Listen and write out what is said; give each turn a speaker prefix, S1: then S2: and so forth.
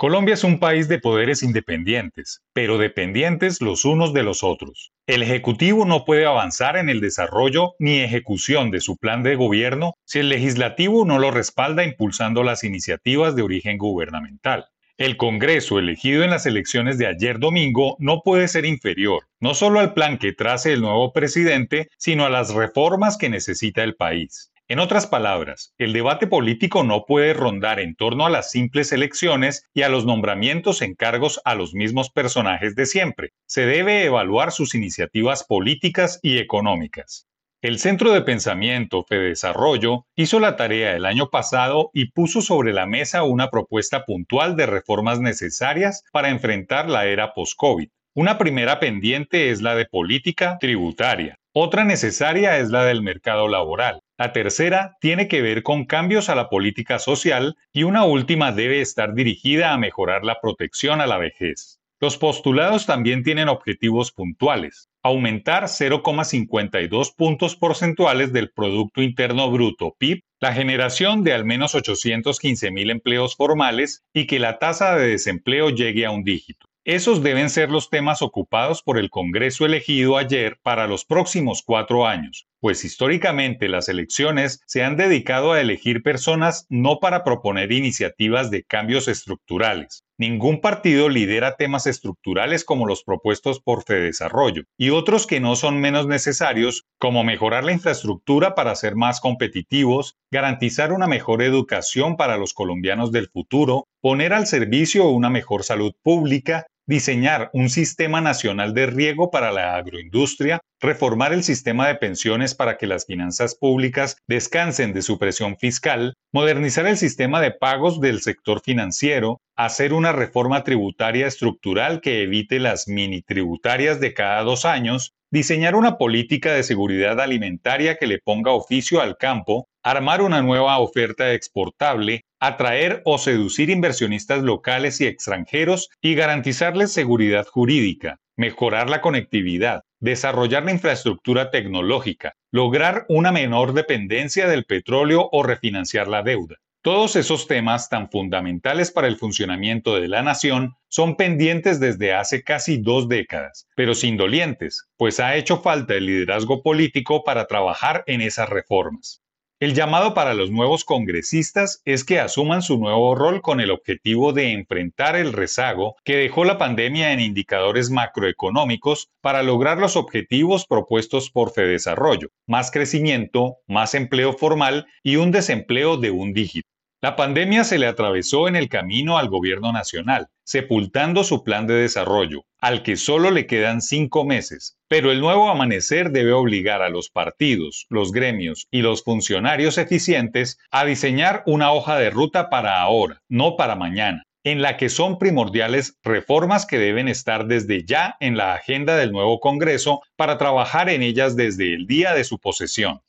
S1: Colombia es un país de poderes independientes, pero dependientes los unos de los otros. El Ejecutivo no puede avanzar en el desarrollo ni ejecución de su plan de gobierno si el Legislativo no lo respalda impulsando las iniciativas de origen gubernamental. El Congreso elegido en las elecciones de ayer domingo no puede ser inferior, no solo al plan que trace el nuevo presidente, sino a las reformas que necesita el país. En otras palabras, el debate político no puede rondar en torno a las simples elecciones y a los nombramientos en cargos a los mismos personajes de siempre. Se debe evaluar sus iniciativas políticas y económicas. El Centro de Pensamiento Desarrollo hizo la tarea el año pasado y puso sobre la mesa una propuesta puntual de reformas necesarias para enfrentar la era post-COVID. Una primera pendiente es la de política tributaria. Otra necesaria es la del mercado laboral. La tercera tiene que ver con cambios a la política social y una última debe estar dirigida a mejorar la protección a la vejez. Los postulados también tienen objetivos puntuales. Aumentar 0,52 puntos porcentuales del Producto Interno Bruto PIB, la generación de al menos 815 mil empleos formales y que la tasa de desempleo llegue a un dígito. Esos deben ser los temas ocupados por el Congreso elegido ayer para los próximos cuatro años, pues históricamente las elecciones se han dedicado a elegir personas no para proponer iniciativas de cambios estructurales. Ningún partido lidera temas estructurales como los propuestos por Fedesarrollo y otros que no son menos necesarios, como mejorar la infraestructura para ser más competitivos, garantizar una mejor educación para los colombianos del futuro, poner al servicio una mejor salud pública, diseñar un sistema nacional de riego para la agroindustria, reformar el sistema de pensiones para que las finanzas públicas descansen de su presión fiscal, modernizar el sistema de pagos del sector financiero, hacer una reforma tributaria estructural que evite las mini tributarias de cada dos años, diseñar una política de seguridad alimentaria que le ponga oficio al campo, armar una nueva oferta exportable, atraer o seducir inversionistas locales y extranjeros y garantizarles seguridad jurídica, mejorar la conectividad, desarrollar la infraestructura tecnológica, lograr una menor dependencia del petróleo o refinanciar la deuda. Todos esos temas tan fundamentales para el funcionamiento de la nación son pendientes desde hace casi dos décadas, pero sin dolientes, pues ha hecho falta el liderazgo político para trabajar en esas reformas. El llamado para los nuevos congresistas es que asuman su nuevo rol con el objetivo de enfrentar el rezago que dejó la pandemia en indicadores macroeconómicos para lograr los objetivos propuestos por Fedesarrollo, más crecimiento, más empleo formal y un desempleo de un dígito. La pandemia se le atravesó en el camino al gobierno nacional, sepultando su plan de desarrollo, al que solo le quedan cinco meses. Pero el nuevo amanecer debe obligar a los partidos, los gremios y los funcionarios eficientes a diseñar una hoja de ruta para ahora, no para mañana en la que son primordiales reformas que deben estar desde ya en la agenda del nuevo Congreso para trabajar en ellas desde el día de su posesión.